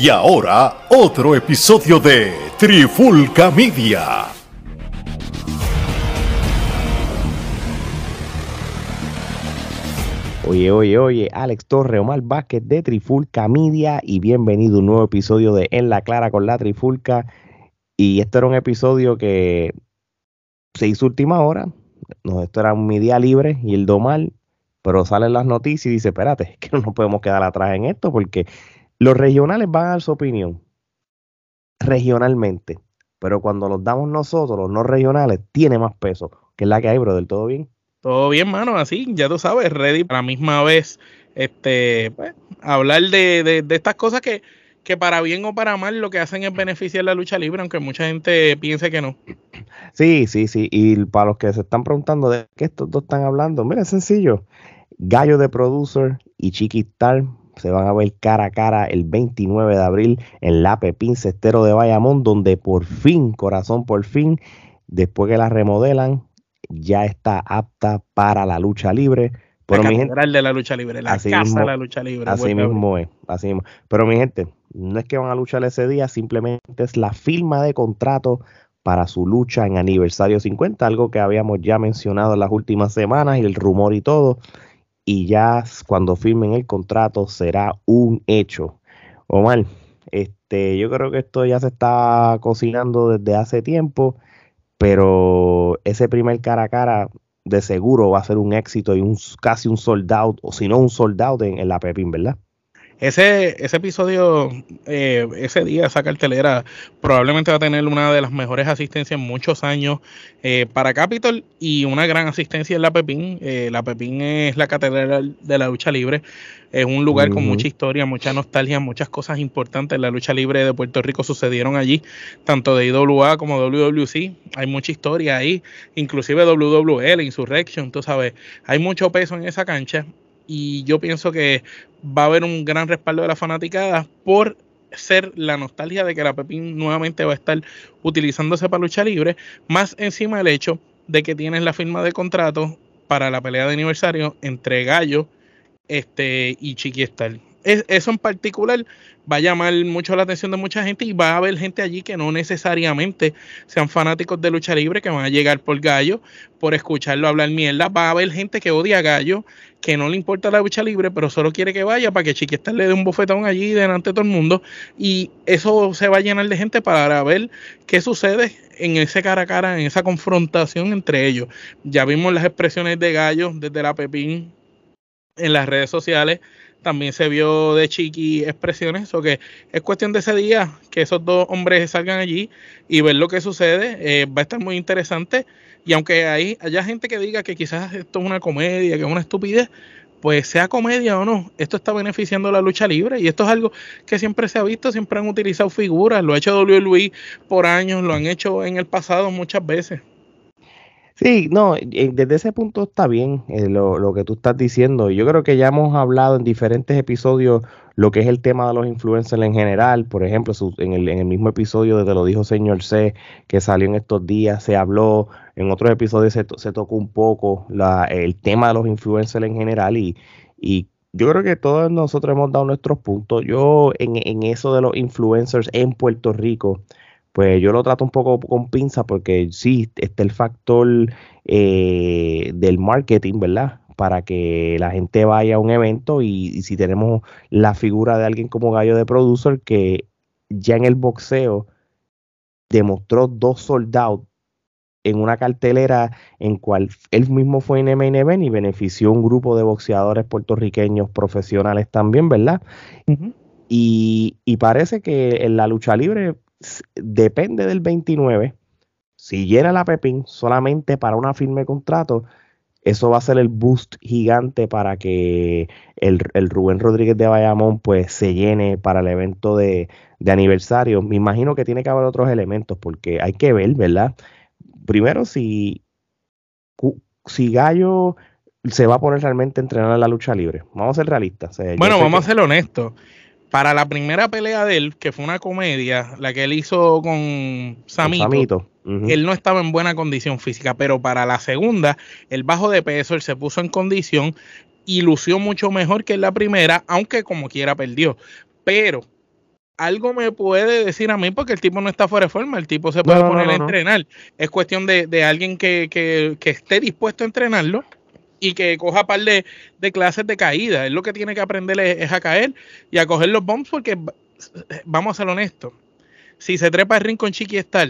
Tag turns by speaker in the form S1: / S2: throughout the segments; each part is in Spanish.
S1: Y ahora, otro episodio de Trifulca Media.
S2: Oye, oye, oye, Alex Torre, Omar Vázquez de Trifulca Media y bienvenido a un nuevo episodio de En la Clara con la Trifulca. Y esto era un episodio que se hizo última hora. No, esto era un media libre y el domal, pero salen las noticias y dice, espérate, que no nos podemos quedar atrás en esto porque los regionales van a dar su opinión regionalmente, pero cuando los damos nosotros, los no regionales, tiene más peso, que es la que hay, bro, del todo bien.
S3: Todo bien, mano, así, ya tú sabes, ready a la misma vez, este, pues, hablar de, de, estas cosas que, que para bien o para mal lo que hacen es beneficiar la lucha libre, aunque mucha gente piense que no.
S2: Sí, sí, sí, y para los que se están preguntando de qué estos dos están hablando, mira, es sencillo, Gallo de Producer y Chiquistar se van a ver cara a cara el 29 de abril en la Pepín Cestero de Bayamón, donde por fin, corazón, por fin, después que la remodelan, ya está apta para la lucha libre.
S3: Pero la mi gente, de la lucha libre, la casa de la lucha libre.
S2: Así mismo es, así mismo. Pero mi gente, no es que van a luchar ese día, simplemente es la firma de contrato para su lucha en aniversario 50, algo que habíamos ya mencionado en las últimas semanas y el rumor y todo y ya cuando firmen el contrato será un hecho. Omar, este, yo creo que esto ya se está cocinando desde hace tiempo, pero ese primer cara a cara de seguro va a ser un éxito y un casi un sold out, o si no un sold out en, en la Pepín, ¿verdad?
S3: Ese, ese episodio, eh, ese día, esa cartelera, probablemente va a tener una de las mejores asistencias en muchos años eh, para Capitol y una gran asistencia en la Pepín. Eh, la Pepín es la catedral de la lucha libre. Es un lugar con mucha historia, mucha nostalgia, muchas cosas importantes en la lucha libre de Puerto Rico sucedieron allí, tanto de IWA como WWC. Hay mucha historia ahí, inclusive WWL, Insurrection, tú sabes. Hay mucho peso en esa cancha y yo pienso que va a haber un gran respaldo de la fanaticada por ser la nostalgia de que la Pepín nuevamente va a estar utilizándose para lucha libre, más encima el hecho de que tienes la firma de contrato para la pelea de aniversario entre Gallo este, y Chiqui eso en particular va a llamar mucho la atención de mucha gente y va a haber gente allí que no necesariamente sean fanáticos de lucha libre, que van a llegar por gallo, por escucharlo hablar mierda. Va a haber gente que odia a gallo, que no le importa la lucha libre, pero solo quiere que vaya para que Chiquistar le dé un bofetón allí delante de todo el mundo. Y eso se va a llenar de gente para ver qué sucede en ese cara a cara, en esa confrontación entre ellos. Ya vimos las expresiones de gallo desde la Pepín en las redes sociales también se vio de Chiqui expresiones, o que es cuestión de ese día que esos dos hombres salgan allí y ver lo que sucede, eh, va a estar muy interesante. Y aunque hay, haya gente que diga que quizás esto es una comedia, que es una estupidez, pues sea comedia o no, esto está beneficiando la lucha libre y esto es algo que siempre se ha visto, siempre han utilizado figuras, lo ha hecho WWE por años, lo han hecho en el pasado muchas veces.
S2: Sí, no, eh, desde ese punto está bien eh, lo, lo, que tú estás diciendo. Yo creo que ya hemos hablado en diferentes episodios lo que es el tema de los influencers en general. Por ejemplo, en el, en el mismo episodio de Te lo dijo señor C, que salió en estos días, se habló, en otros episodios se, se tocó un poco la, el tema de los influencers en general y, y yo creo que todos nosotros hemos dado nuestros puntos. Yo en, en eso de los influencers en Puerto Rico, pues yo lo trato un poco con pinza porque sí, está el factor eh, del marketing, ¿verdad? Para que la gente vaya a un evento y, si tenemos la figura de alguien como Gallo de Producer que ya en el boxeo demostró dos soldados en una cartelera en cual él mismo fue en MNB y benefició un grupo de boxeadores puertorriqueños profesionales también, ¿verdad? y, y, parece que en la lucha libre depende del 29. Si llena la Pepín solamente para una firme contrato, eso va a ser el boost gigante para que el, Rubén Rodríguez de Bayamón pues se llene para el evento de, aniversario. Me imagino que tiene que haber otros elementos porque hay que ver, ¿verdad? Primero, si, si Gallo se va a poner realmente a entrenar en la lucha libre. Vamos a ser realistas.
S3: bueno, vamos a ser honestos para la primera pelea de él, que fue una comedia, la que él hizo con Samito, él no estaba en buena condición física, pero para la segunda, el bajo de peso, él se puso en condición y lució mucho mejor que en la primera, aunque como quiera perdió. Pero algo me puede decir a mí porque el tipo no está fuera de forma, el tipo se puede poner a entrenar. Es cuestión de, alguien que, que, esté dispuesto a entrenarlo y que coja par de, clases de caída. Es lo que tiene que aprender es, a caer y a coger los bombs porque, vamos a ser honestos, si se trepa el ring con Chiqui Star,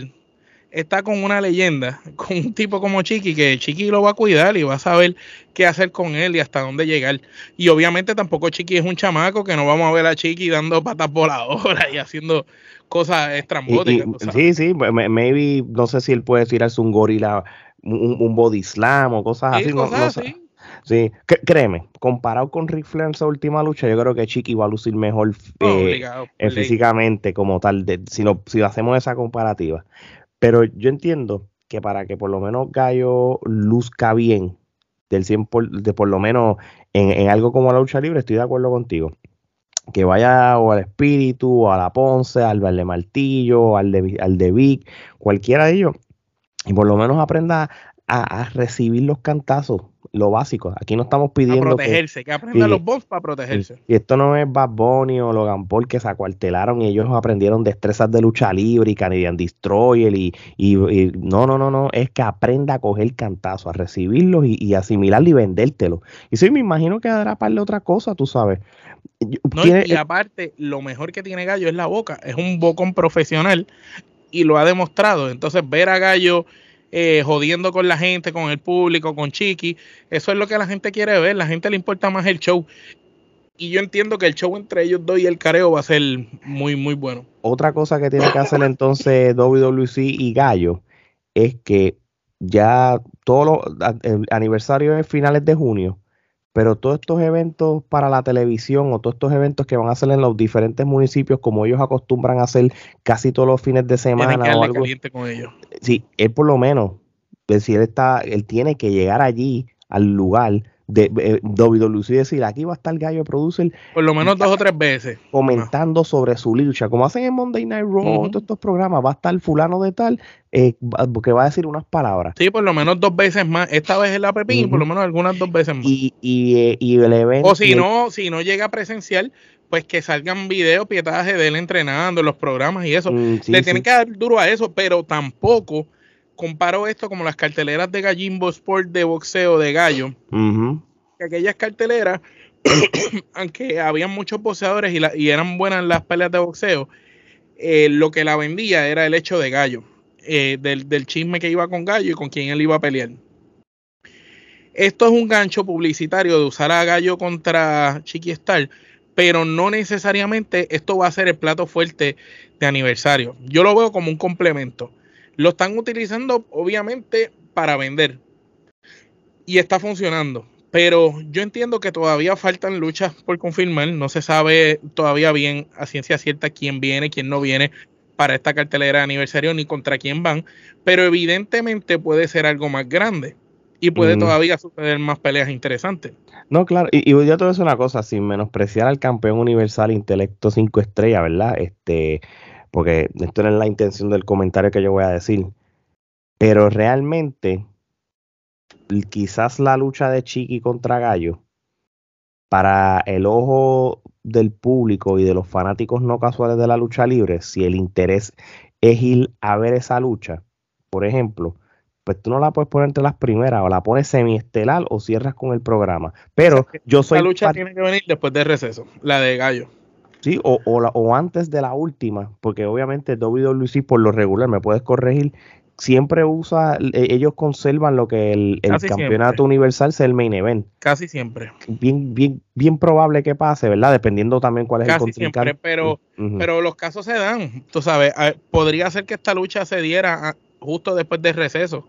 S3: está con una leyenda, con un tipo como Chiqui, que Chiqui lo va a cuidar y va a saber qué hacer con él y hasta dónde llegar. Y obviamente tampoco Chiqui es un chamaco que no vamos a ver a Chiqui dando patas voladoras y haciendo cosas estrambóticas.
S2: sí, sí, maybe, no sé si él puede tirarse un gorila, un, body slam o cosas así. no, Sí, créeme, comparado con Rick Flair en su última lucha, yo creo que Chiqui va a lucir mejor eh, eh, físicamente como tal, de, si, si hacemos esa comparativa. Pero yo entiendo que para que por lo menos Gallo luzca bien, del 100 por, de por lo menos en, algo como la lucha libre, estoy de acuerdo contigo. Que vaya o al Espíritu, o a la Ponce, al de Martillo, al de, al de Vic, cualquiera de ellos, y por lo menos aprenda a recibir los cantazos lo básico. Aquí no estamos pidiendo.
S3: Protegerse, que, aprendan los bots para protegerse.
S2: Y, esto no es Bad Bunny o Logan Paul que se acuartelaron y ellos aprendieron destrezas de lucha libre y Canadian Destroyer. Y, y, no, no, no, no. Es que aprenda a coger cantazo, a recibirlos y, asimilarlo y vendértelo. Y sí, me imagino que dará para otra cosa, tú sabes.
S3: y aparte, lo mejor que tiene Gallo es la boca. Es un bocón profesional y lo ha demostrado. Entonces, ver a Gallo eh, jodiendo con la gente, con el público, con Chiqui. Eso es lo que la gente quiere ver. La gente le importa más el show. Y yo entiendo que el show entre ellos dos y el careo va a ser muy, muy bueno.
S2: Otra cosa que tiene que hacer entonces WWC y Gallo es que ya todos los aniversarios finales de junio pero todos estos eventos para la televisión o todos estos eventos que van a hacer en los diferentes municipios, como ellos acostumbran a hacer casi todos los fines de semana o algo.
S3: con ellos.
S2: Sí, él por lo menos, si él está, él tiene que llegar allí al lugar de eh, WWC decir aquí va a estar gallo producer
S3: por lo menos dos o tres veces.
S2: comentando sobre su lucha. Como hacen en Monday Night Raw todos estos programas va a estar fulano de tal eh, que va a decir unas palabras.
S3: Sí por lo menos dos veces más. Esta vez en la Pepín por lo menos algunas dos veces más.
S2: Y, y, eh, y el evento
S3: o si no si no llega presencial pues que salgan videos pietaje de él entrenando los programas y eso. Mm, le tienen que dar duro a eso pero tampoco comparo esto como las carteleras de Gallimbo Sport de boxeo de gallo. que aquellas carteleras, aunque habían muchos boxeadores y, eran buenas las peleas de boxeo, eh, lo que la vendía era el hecho de gallo, eh, del, del, chisme que iba con gallo y con quien él iba a pelear. Esto es un gancho publicitario de usar a gallo contra Chiqui Star, pero no necesariamente esto va a ser el plato fuerte de aniversario. Yo lo veo como un complemento. Lo están utilizando obviamente para vender. Y está funcionando. Pero yo entiendo que todavía faltan luchas por confirmar. No se sabe todavía bien a ciencia cierta quién viene, quién no viene para esta cartelera de aniversario ni contra quién van. Pero evidentemente puede ser algo más grande. Y puede todavía suceder más peleas interesantes.
S2: No, claro, y, y yo te voy a decir una cosa, sin menospreciar al campeón universal intelecto 5 estrellas, ¿verdad? Este, porque esto no es la intención del comentario que yo voy a decir. Pero realmente, quizás la lucha de Chiqui contra Gallo, para el ojo del público y de los fanáticos no casuales de la lucha libre, si el interés es ir a ver esa lucha, por ejemplo, pues tú no la puedes poner entre las primeras, o la pones semiestelar o cierras con el programa. Pero yo soy.
S3: La lucha tiene que venir después del receso, la de Gallo.
S2: Sí, o, o, antes de la última, porque obviamente WWE por lo regular, me puedes corregir, siempre usa, e, ellos conservan lo que el, campeonato universal sea el main event.
S3: Casi siempre.
S2: Bien, bien, bien probable que pase, ¿verdad? Dependiendo también cuál es
S3: el contrincante. Siempre, pero, pero los casos se dan. Tú sabes, podría ser que esta lucha se diera ah, justo después del receso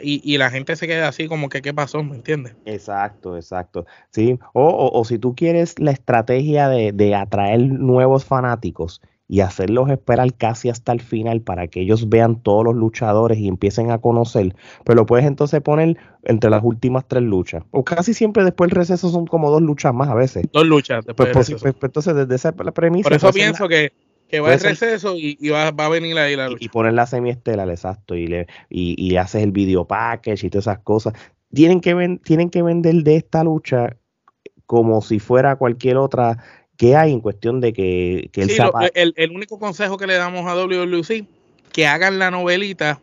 S3: y, la gente se queda así como que qué pasó, ¿me entiendes?
S2: Exacto, exacto. Sí, o, o, si tú quieres la estrategia de, de, atraer nuevos fanáticos y hacerlos esperar casi hasta el final para que ellos vean todos los luchadores y empiecen a conocer, pues lo puedes entonces poner entre las últimas tres luchas. O casi siempre después del receso son como dos luchas más a veces.
S3: Dos luchas
S2: después. Pues, pues entonces desde esa premisa.
S3: Por eso pienso que que va a receso y, va, a venir ahí la lucha.
S2: Y, poner la semiestelar, exacto, y, le, y, haces el video package y todas esas cosas. Tienen que, ven, tienen que vender de esta lucha como si fuera cualquier otra ¿Qué hay en cuestión de que, que
S3: él sí, el, el, único consejo que le damos a WWC, que hagan la novelita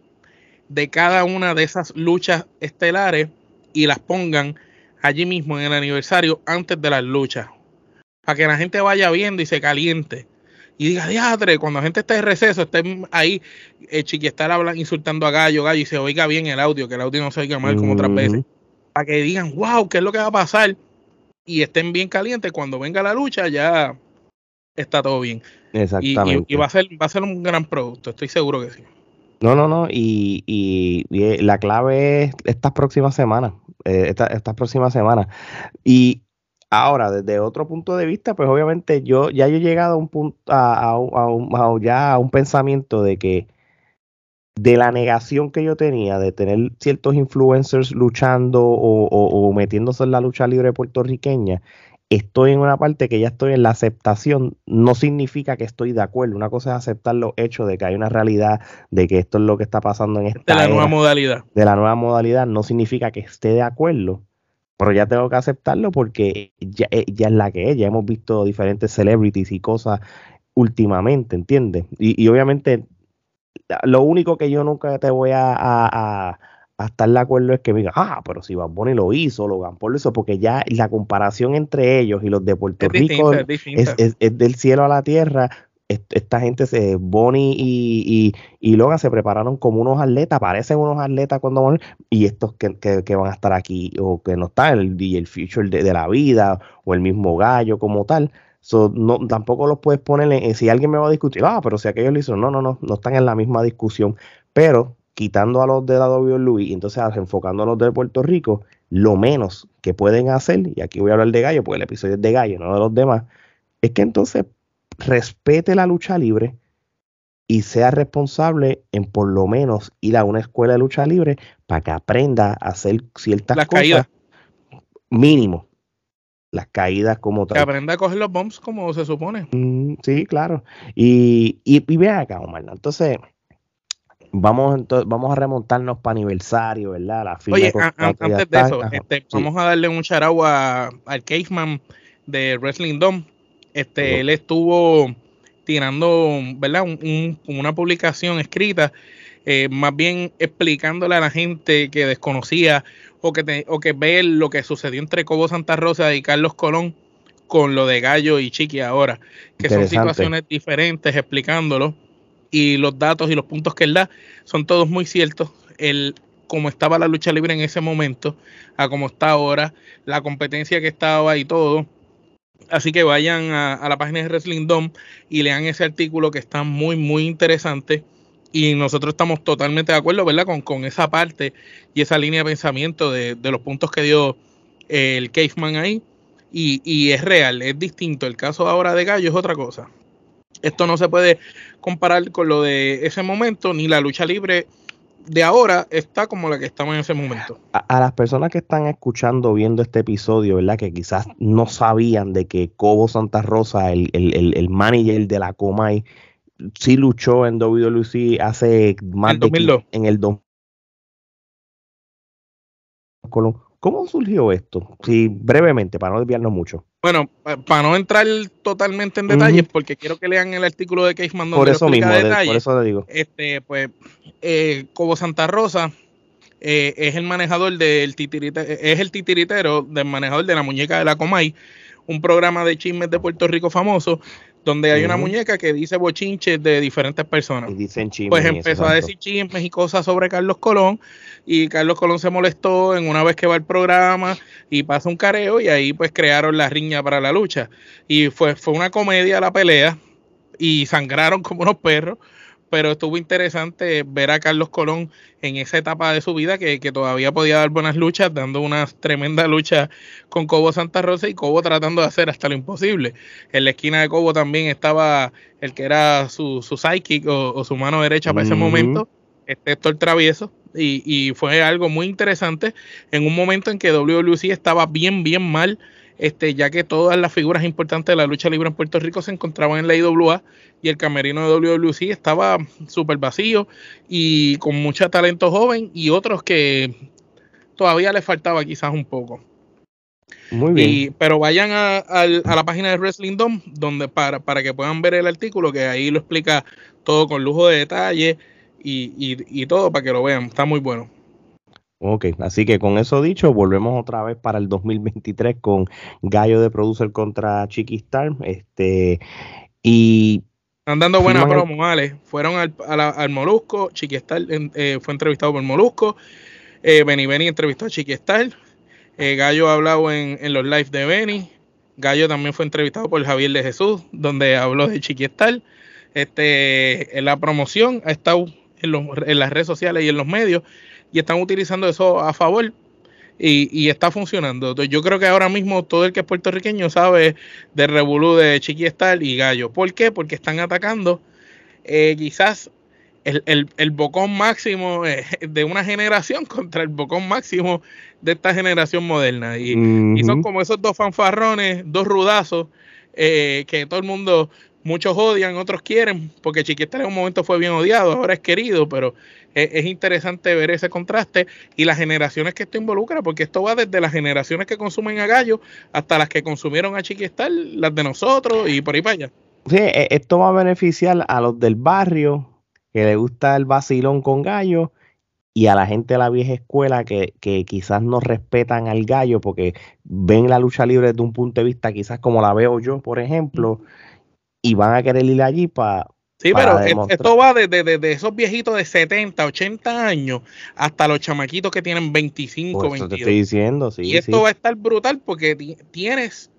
S3: de cada una de esas luchas estelares y las pongan allí mismo en el aniversario antes de las luchas. Para que la gente vaya viendo y se caliente. Y diga, diadre, cuando la gente está en receso, esté ahí, eh, insultando a Gallo, Gallo, y se oiga bien el audio, que el audio no se oiga mal como otras veces. Para que digan, wow, ¿qué es lo que va a pasar? Y estén bien calientes. Cuando venga la lucha, ya está todo bien.
S2: Exactamente.
S3: Y, va, a ser, va a ser un gran producto, estoy seguro que sí.
S2: No, no, no. Y, y, eh, la clave es estas próximas semanas. Eh, estas próximas semanas. Y ahora, desde otro punto de vista, pues obviamente yo ya yo he llegado a un punto, a, a, ya a un pensamiento de que de la negación que yo tenía de tener ciertos influencers luchando o, o metiéndose en la lucha libre puertorriqueña, estoy en una parte que ya estoy en la aceptación, no significa que estoy de acuerdo. Una cosa es aceptar los hechos de que hay una realidad, de que esto es lo que está pasando en esta.
S3: De la nueva modalidad.
S2: De la nueva modalidad, no significa que esté de acuerdo. Pero ya tengo que aceptarlo porque ya, eh, ya es la que es. Ya hemos visto diferentes celebrities y cosas últimamente, ¿entiendes? Y, obviamente, lo único que yo nunca te voy a a estar de acuerdo es que me diga, ah, pero si Bad Bunny lo hizo, Logan Paul lo hizo, porque ya la comparación entre ellos y los de Puerto Rico es, del cielo a la tierra. Esta gente, se, Bonnie y, y, Logan se prepararon como unos atletas, parecen unos atletas cuando van, y estos que, que, van a estar aquí, o que no están, el, el future de, la vida, o el mismo gallo como tal. no, tampoco los puedes poner si alguien me va a discutir, ah, pero si aquellos lo hicieron, no, no, no, no están en la misma discusión. Pero quitando a los de la WWE y entonces enfocando a los de Puerto Rico, lo menos que pueden hacer, y aquí voy a hablar de Gallo, porque el episodio es de Gallo, no de los demás, es que entonces respete la lucha libre y sea responsable en por lo menos ir a una escuela de lucha libre para que aprenda a hacer ciertas las cosas caídas. mínimo. Las caídas como
S3: tal. Que aprenda a coger los bombs como se supone.
S2: Mm, sí, claro. Y, y, y ve acá, Omar. Entonces, Vamos, entonces, vamos a remontarnos para aniversario, ¿verdad?
S3: La Oye, antes de eso, este, vamos a darle un charao al Caveman de Wrestling Dome. Este, Él estuvo tirando, ¿verdad? una publicación escrita, eh, más bien explicándole a la gente que desconocía o que, o que ve lo que sucedió entre Cobo Santa Rosa y Carlos Colón con lo de Gallo y Chiqui ahora, que son situaciones diferentes, explicándolo y los datos y los puntos que él da son todos muy ciertos. El cómo estaba la lucha libre en ese momento, a cómo está ahora, la competencia que estaba y todo. Así que vayan a, la página de Wrestling Dome y lean ese artículo que está muy, muy interesante. Y nosotros estamos totalmente de acuerdo, ¿verdad? Con, con esa parte y esa línea de pensamiento de, de los puntos que dio el Caveman ahí. Y, y, es real, es distinto. El caso ahora de Gallo es otra cosa. Esto no se puede comparar con lo de ese momento, ni la lucha libre de ahora está como la que estamos en ese momento.
S2: A, las personas que están escuchando, viendo este episodio, ¿verdad? Que quizás no sabían de que Cobo Santa Rosa, el, el, el, manager de la Comay, sí luchó en WWC hace más
S3: de
S2: en el 2000. ¿Cómo surgió esto? Sí, brevemente, para no desviarnos mucho.
S3: Bueno, para no entrar totalmente en detalles, porque quiero que lean el artículo de Caseman
S2: donde por eso mismo, por eso le digo.
S3: Este, pues, eh, Cobo Santa Rosa eh, es el manejador del titiritero, es el titiritero del manejador de la muñeca de la Comay, un programa de chismes de Puerto Rico famoso, donde hay una muñeca que dice bochinches de diferentes personas.
S2: Y dicen chismes.
S3: Pues empezó a decir chismes y cosas sobre Carlos Colón y Carlos Colón se molestó en una vez que va al programa y pasa un careo y ahí pues crearon la riña para la lucha. Y fue, fue una comedia la pelea y sangraron como unos perros, pero estuvo interesante ver a Carlos Colón en esa etapa de su vida que, que todavía podía dar buenas luchas, dando una tremenda lucha con Cobo Santa Rosa y Cobo tratando de hacer hasta lo imposible. En la esquina de Cobo también estaba el que era su, su sidekick o, su mano derecha para ese momento, este Héctor Travieso, y, fue algo muy interesante en un momento en que WWC estaba bien, bien mal, este, ya que todas las figuras importantes de la lucha libre en Puerto Rico se encontraban en la IWA y el camerino de WWC estaba súper vacío y con mucho talento joven y otros que todavía le faltaba quizás un poco. Muy bien. pero vayan a, la página de Wrestling Dome donde para, para que puedan ver el artículo, que ahí lo explica todo con lujo de detalle y, y todo para que lo vean. Está muy bueno.
S2: Ok, así que con eso dicho, volvemos otra vez para el 2023 con Gallo de Producer contra Chiquistar. Este, y.
S3: Están dando buena promo, vale. Fueron al, al Molusco, Chiquistar eh, fue entrevistado por Molusco. Eh, Benny Benny entrevistó a Chiquistar. Eh, Gallo ha hablado en, en, los live de Benny. Gallo también fue entrevistado por Javier de Jesús, donde habló de Chiquistar. Este, en la promoción ha estado en, los, en las redes sociales y en los medios y están utilizando eso a favor y, está funcionando. Entonces, yo creo que ahora mismo todo el que es puertorriqueño sabe de Revolú, de Chiqui y Gallo. ¿Por qué? Porque están atacando eh, quizás el, el, bocón máximo eh, de una generación contra el bocón máximo de esta generación moderna. Y, son como esos dos fanfarrones, dos rudazos, eh, que todo el mundo, muchos odian, otros quieren, porque Chiquistar en un momento fue bien odiado, ahora es querido, pero es, interesante ver ese contraste y las generaciones que esto involucra, porque esto va desde las generaciones que consumen a Gallo hasta las que consumieron a Chiquistar, las de nosotros y por ahí para allá.
S2: Sí, e, esto va a beneficiar a los del barrio que le gusta el vacilón con Gallo y a la gente de la vieja escuela que, que, quizás no respetan al gallo porque ven la lucha libre desde un punto de vista quizás como la veo yo, por ejemplo, y van a querer ir allí para
S3: Sí, pero esto va desde esos viejitos de 70, 80 años hasta los chamaquitos que tienen 25, Por 22.
S2: Te estoy diciendo, sí.
S3: Y esto va a estar brutal porque tienes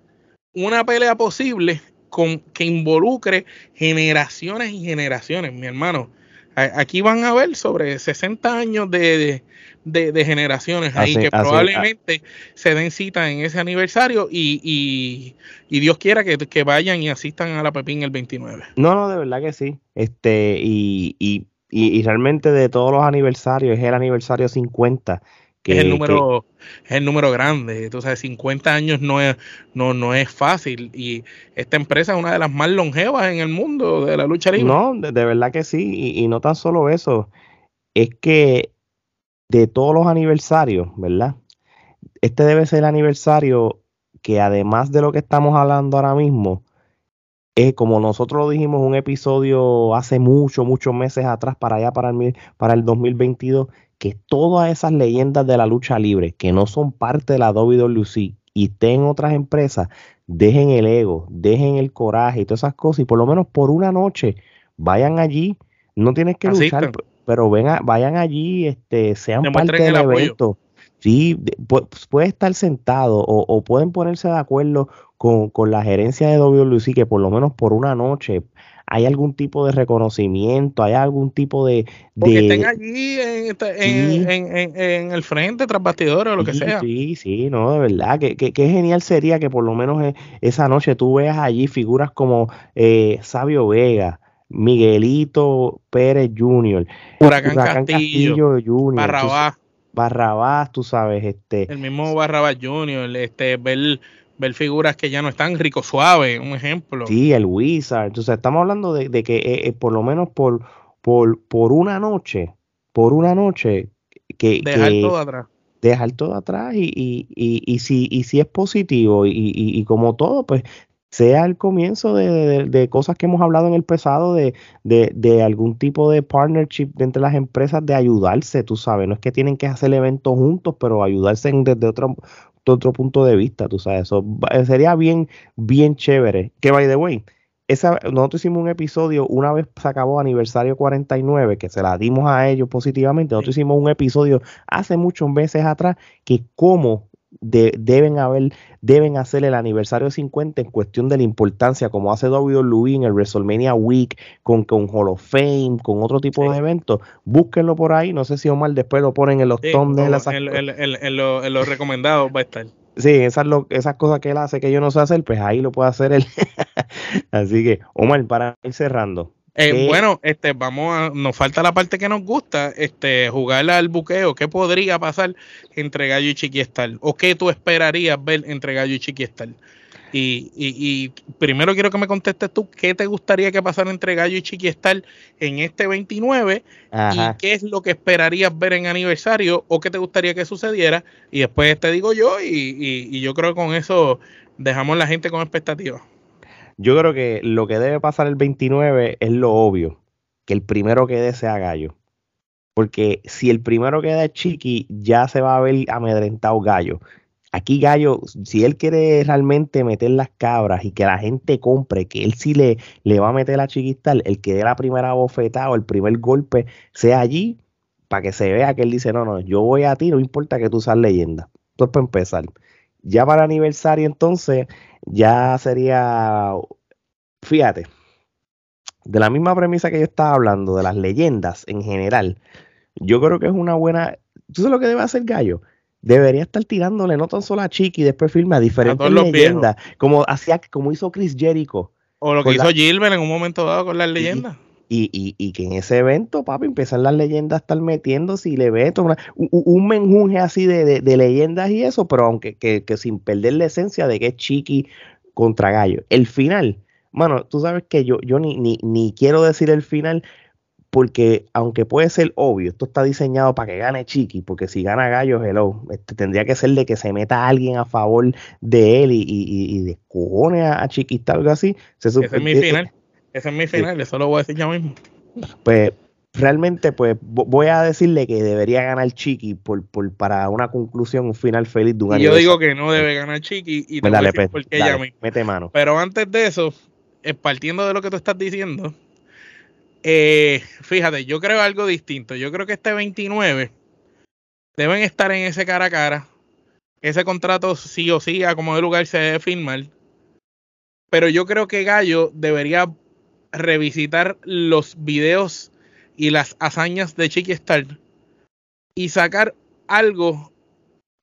S3: una pelea posible con que involucre generaciones y generaciones, mi hermano. Aquí van a ver sobre 60 años de, de, generaciones ahí que probablemente se den cita en ese aniversario y, y, Dios quiera que, vayan y asistan a la Pepín el 29.
S2: No, no, de verdad que sí. Este, y, y, y realmente de todos los aniversarios es el aniversario 50
S3: es el número es el número grande. Entonces 50 años no es no no es fácil. Y esta empresa es una de las más longevas en el mundo de la lucha libre.
S2: No de, verdad que sí. Y, y, no tan solo eso es que de todos los aniversarios, ¿verdad? Este debe ser el aniversario que además de lo que estamos hablando ahora mismo, es como nosotros lo dijimos un episodio hace muchos, muchos meses atrás, para allá, para el, para el 2022, que todas esas leyendas de la lucha libre que no son parte de la WWC y estén en otras empresas, dejen el ego, dejen el coraje y todas esas cosas, y por lo menos por una noche vayan allí, no tienes que luchar, pero venga, vayan allí, este, sean parte del evento. Sí, puede estar sentado o, pueden ponerse de acuerdo con, la gerencia de WLC que por lo menos por una noche hay algún tipo de reconocimiento, hay algún tipo de...
S3: Porque estén allí en, el frente, tras bastidores o lo que sea.
S2: Sí, sí, no, de verdad, que, que, genial sería que por lo menos e, esa noche tú veas allí figuras como eh, Sabio Vega, Miguelito Pérez Jr.,
S3: Huracán, Castillo, Jr.,
S2: Barrabás. Barrabás, tú sabes, este.
S3: El mismo Barrabás Jr., este, ver, ver figuras que ya no están, Rico Suave, un ejemplo.
S2: Sí, el Wizard. Entonces, estamos hablando de, que eh, eh, por lo menos por, por, por una noche, por una noche, que.
S3: Dejar todo atrás
S2: dejar todo atrás y, y, y, y, si, y si es positivo y, y, como todo, pues sea el comienzo de, cosas que hemos hablado en el pasado, de, de, algún tipo de partnership entre las empresas, de ayudarse, tú sabes, no es que tienen que hacer eventos juntos, pero ayudarse desde otro, otro punto de vista, tú sabes, eso sería bien, bien chévere. Que by the way, esa, nosotros hicimos un episodio, una vez se acabó aniversario 49, que se la dimos a ellos positivamente, nosotros hicimos un episodio hace muchos meses atrás, que cómo deben haber, deben hacer el aniversario 50 en cuestión de la importancia, como hace WWE en el WrestleMania Week, con, con Hall of Fame, con otro tipo de eventos. Búsquenlo por ahí, no sé si Omar después lo ponen en los sí.
S3: En, en, los recomendados va a estar.
S2: Sí, esas, lo, esas cosas que él hace que yo no sé hacer, pues ahí lo puede hacer él. Así que, Omar, para ir cerrando,
S3: eh, bueno, este, vamos a, nos falta la parte que nos gusta, este, jugar al buqueo. ¿Qué podría pasar entre Gallo y Chiquiestal? ¿O qué tú esperarías ver entre Gallo y Chiquiestal? Y, y, primero quiero que me contestes tú qué te gustaría que pasara entre Gallo y Chiquistal en este 29 y qué es lo que esperarías ver en aniversario o qué te gustaría que sucediera. Y después te digo yo y, y yo creo que con eso dejamos la gente con expectativas.
S2: Yo creo que lo que debe pasar el 29 es lo obvio, que el primero que dé sea Gallo. Porque si el primero queda es Chiqui, ya se va a ver amedrentado Gallo. Aquí Gallo, si él quiere realmente meter las cabras y que la gente compre, que él sí le, le va a meter a Chiquistal, el que dé la primera bofetada o el primer golpe sea allí, para que se vea que él dice, no, no, yo voy a ti, no importa que tú seas leyenda. Esto es para empezar. Ya para aniversario entonces, ya sería, fíjate, de la misma premisa que yo estaba hablando, de las leyendas en general, yo creo que es una buena. ¿Tú sabes lo que debe hacer Gallo? Debería estar tirándole no tan solo a Chiqui, después firme a diferentes leyendas, como, hacía, como hizo Chris Jericho.
S3: O lo que hizo Gilbert en un momento dado con las leyendas.
S2: Y, y, y, que en ese evento, papi, empiezan las leyendas a estar metiéndose y le ve un, un, menjunje así de, de, leyendas y eso, pero aunque que, que, sin perder la esencia de que es Chiqui contra Gallo. El final, mano, tú sabes que yo, yo ni, ni, ni quiero decir el final, porque aunque puede ser obvio, esto está diseñado para que gane Chiqui, porque si gana Gallo, hello, este, tendría que ser de que se meta alguien a favor de él y, y, y descojone a, a Chiquita, algo así.
S3: Ese es mi final, ese es mi final, eso lo voy a decir ya mismo.
S2: Pues realmente, pues voy a decirle que debería ganar Chiqui por, por, para una conclusión, un final feliz de un
S3: y Yo digo que no debe ganar Chiqui y pues dale,
S2: pues, dale, Mete mano.
S3: Pero antes de eso, eh, partiendo de lo que tú estás diciendo, eh, fíjate, yo creo algo distinto. Yo creo que este 29 deben estar en ese cara a cara. Ese contrato sí o sí, a como de lugar se debe firmar. Pero yo creo que Gallo debería revisitar los videos y las hazañas de Chiqui Star y sacar algo,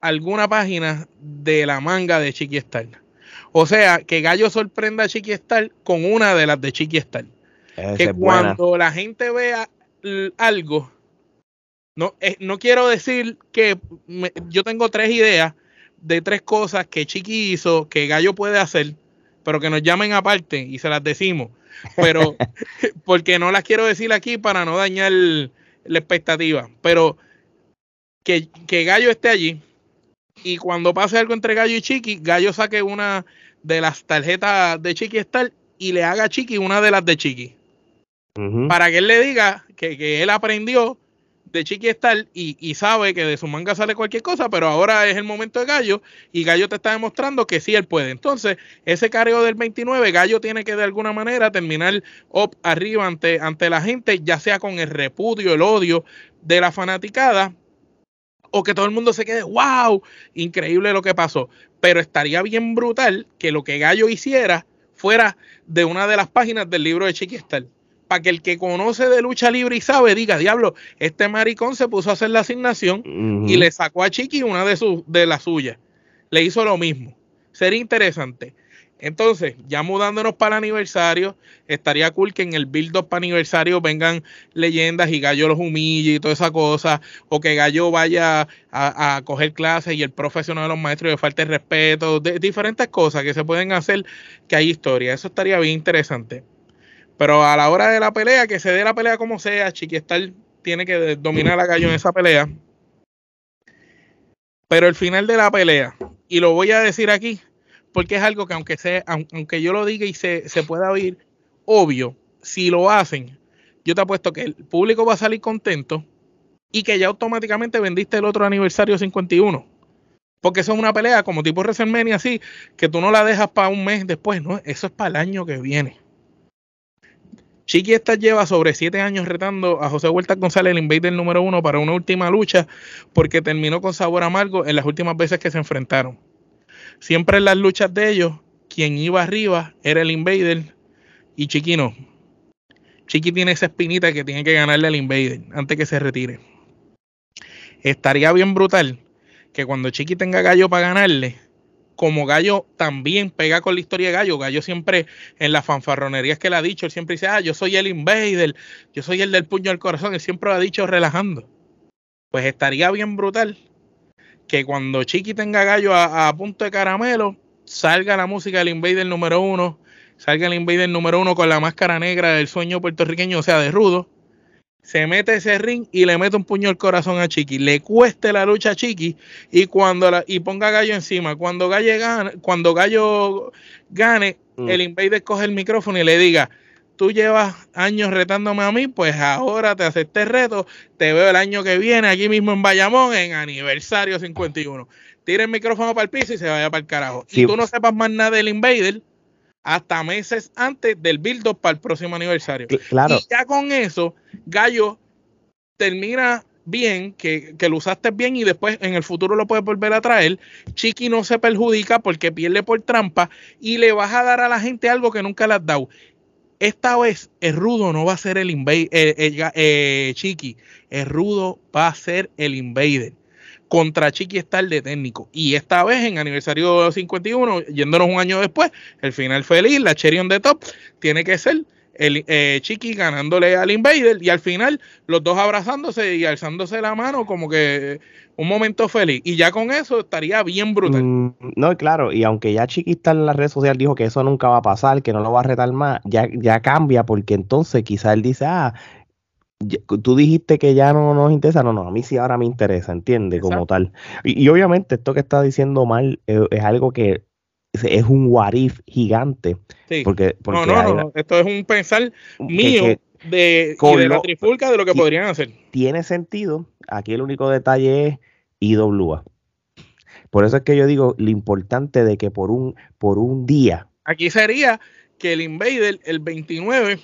S3: alguna página de la manga de Chiqui Star. O sea, que Gallo sorprenda a Chiqui Star con una de las de Chiqui Star que cuando la gente vea algo, no, eh, no quiero decir que yo tengo tres ideas de tres cosas que Chiqui hizo, que Gallo puede hacer, pero que nos llamen aparte y se las decimos. Pero porque no las quiero decir aquí para no dañar la expectativa. Pero que, que Gallo esté allí y cuando pase algo entre Gallo y Chiqui, Gallo saque una de las tarjetas de Chiqui Star y le haga a Chiqui una de las de Chiqui para que él le diga que, él aprendió de Chiqui Star y, sabe que de su manga sale cualquier cosa, pero ahora es el momento de Gallo y Gallo te está demostrando que sí él puede. Entonces, ese careo del 29, Gallo tiene que de alguna manera terminar up arriba ante, ante la gente, ya sea con el repudio, el odio de la fanaticada, o que todo el mundo se quede, wow, increíble lo que pasó. Pero estaría bien brutal que lo que Gallo hiciera fuera de una de las páginas del libro de Chiqui Star para que el que conoce de lucha libre y sabe diga, diablo, este maricón se puso a hacer la asignación y le sacó a Chiqui una de, sus de las suyas. Le hizo lo mismo. Sería interesante. Entonces, ya mudándonos para el aniversario, estaría cool que en el build-up para aniversario vengan leyendas y Gallo los humille y toda esa cosa, o que Gallo vaya a, coger clases y el profesional de los maestros le falte respeto, de, diferentes cosas que se pueden hacer que hay historia. Eso estaría bien interesante. Pero a la hora de la pelea, que se dé la pelea como sea, Chiquistar tiene que dominar a Gallo en esa pelea. Pero el final de la pelea, y lo voy a decir aquí, porque es algo que aunque, sea, aunque yo lo diga y se, se pueda oír, obvio, si lo hacen, yo te apuesto que el público va a salir contento y que ya automáticamente vendiste el otro aniversario 51. Porque eso es una pelea como tipo WrestleMania así, que tú no la dejas para un mes después, no, eso es para el año que viene. Chiqui esta lleva sobre siete años retando a José Huerta González, el invader número uno, para una última lucha, porque terminó con sabor amargo en las últimas veces que se enfrentaron. Siempre en las luchas de ellos, quien iba arriba era el invader y Chiqui no. Chiqui tiene esa espinita que tiene que ganarle al invader antes que se retire. Estaría bien brutal que cuando Chiqui tenga gallo para ganarle, como Gallo también pega con la historia de Gallo. Gallo siempre en las fanfarronerías que le ha dicho, él siempre dice, ah, yo soy el invader, yo soy el del puño al corazón, él siempre lo ha dicho relajando. Pues estaría bien brutal que cuando Chiqui tenga Gallo a, punto de caramelo, salga la música del Invader número uno, salga el Invader número uno con la máscara negra del sueño puertorriqueño, o sea, de rudo, se mete ese ring y le mete un puño al corazón a Chiqui, le cueste la lucha a Chiqui y cuando la, y ponga Gallo encima, cuando Gallo gane, cuando Gallo gane, mm. el Invader coge el micrófono y le diga, tú llevas años retándome a mí, pues ahora te acepté el reto, te veo el año que viene aquí mismo en Bayamón en aniversario 51. Tira el micrófono para el piso y se vaya para el carajo. Si tú no sepas más nada del Invader hasta meses antes del build-up para el próximo aniversario.
S2: Claro.
S3: Y ya con eso, Gallo termina bien, que, que, lo usaste bien y después en el futuro lo puedes volver a traer. Chiqui no se perjudica porque pierde por trampa y le vas a dar a la gente algo que nunca le has dado. Esta vez el rudo no va a ser el invader, eh, eh, Chiqui, el rudo va a ser el invader contra Chiqui está el de técnico. Y esta vez en aniversario 51, yéndonos un año después, el final feliz, la cherry on the top, tiene que ser el eh, Chiqui ganándole al Invader y al final los dos abrazándose y alzándose la mano como que un momento feliz. Y ya con eso estaría bien brutal.
S2: Mm, no, claro, y aunque ya Chiqui está en la red social, dijo que eso nunca va a pasar, que no lo va a retar más, ya, ya cambia porque entonces quizá él dice, ah, tú dijiste que ya no nos interesa, no, no, a mí sí ahora me interesa, entiende, como tal. Y, obviamente esto que está diciendo mal eh, es, algo que es, un warif gigante. Sí. Porque,
S3: no, no, no, esto es un pensar mío de, de la trifulca de lo que podrían hacer.
S2: Tiene sentido, aquí el único detalle es IWA. Por eso es que yo digo lo importante de que por un, por un día.
S3: Aquí sería que el Invader el 29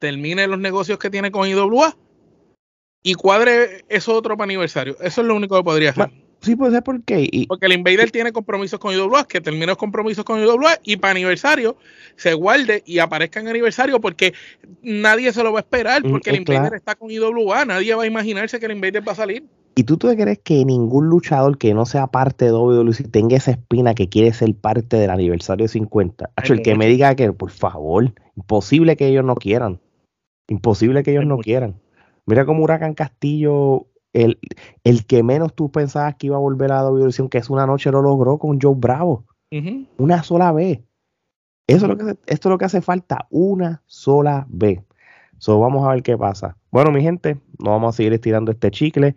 S3: termine los negocios que tiene con IWA y cuadre eso otro para aniversario. Eso es lo único que podría hacer.
S2: Sí, puede ser porque.
S3: porque el Invader tiene compromisos con IWA, que termine los compromisos con IWA y para aniversario se guarde y aparezca en aniversario porque nadie se lo va a esperar mm, porque el Invader está con IWA, nadie va a imaginarse que el Invader va a salir.
S2: ¿Y tú, tú crees que ningún luchador que no sea parte de WWE tenga esa espina que quiere ser parte del aniversario 50? el que me diga que, por favor, imposible que ellos no quieran. Imposible que ellos no quieran. Mira como Huracán Castillo, el, el que menos tú pensabas que iba a volver a la división, que es una noche lo logró con Joe Bravo. Una sola vez. Eso es lo que, esto es lo que hace falta, una sola vez. So, vamos a ver qué pasa. Bueno, mi gente, no vamos a seguir estirando este chicle,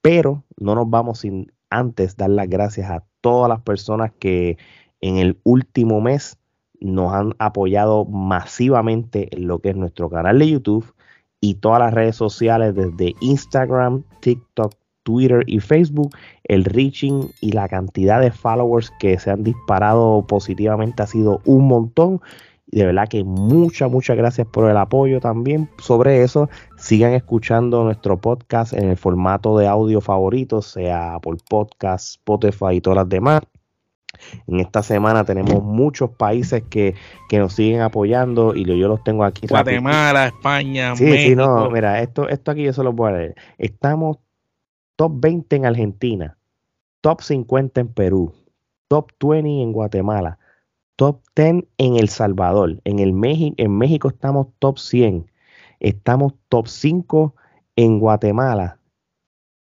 S2: pero no nos vamos sin antes dar las gracias a todas las personas que en el último mes nos han apoyado masivamente en lo que es nuestro canal de YouTube y todas las redes sociales desde Instagram, TikTok, Twitter y Facebook. El reaching y la cantidad de followers que se han disparado positivamente ha sido un montón. De verdad que muchas, muchas gracias por el apoyo también. Sobre eso, sigan escuchando nuestro podcast en el formato de audio favorito, sea por podcast, Spotify y todas las demás. En esta semana tenemos muchos países que, nos siguen apoyando y yo los tengo aquí.
S3: Guatemala, España,
S2: sí, México. Sí, no, mira, esto, esto aquí yo se lo voy a leer. Estamos top 20 en Argentina, top 50 en Perú, top 20 en Guatemala, top 10 en El Salvador. En, el México, en México estamos top 100. Estamos top 5 en Guatemala,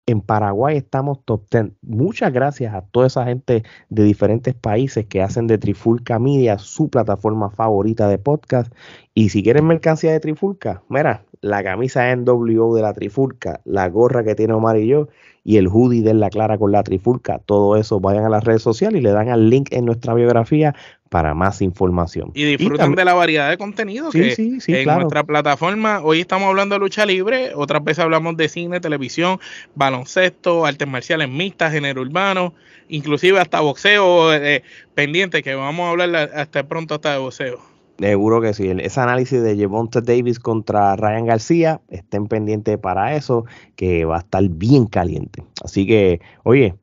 S2: en Paraguay estamos top 10. Muchas gracias a toda esa gente de diferentes países que hacen de Trifulca Media su plataforma favorita de podcast. Y si quieren mercancía de Trifulca, mira, la camisa NWO de la Trifulca, la gorra que tiene Omar y yo, y el hoodie de la Clara con la Trifulca, todo eso vayan a las redes sociales y le dan al link en nuestra biografía para más información.
S3: Y disfruten de la variedad de contenido que en nuestra plataforma. Hoy estamos hablando de lucha libre, otras veces hablamos de cine, televisión, baloncesto, artes marciales mixtas, género urbano, inclusive hasta boxeo eh, pendiente, que vamos a hablar hasta pronto hasta de boxeo.
S2: Seguro que sí. Ese análisis de Javonte Davis contra Ryan García, estén pendientes para eso, que va a estar bien caliente. Así que, oye,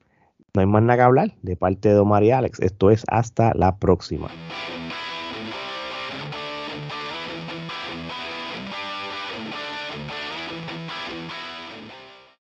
S2: no hay más nada que hablar de parte de Omar Alex. Esto es hasta la próxima.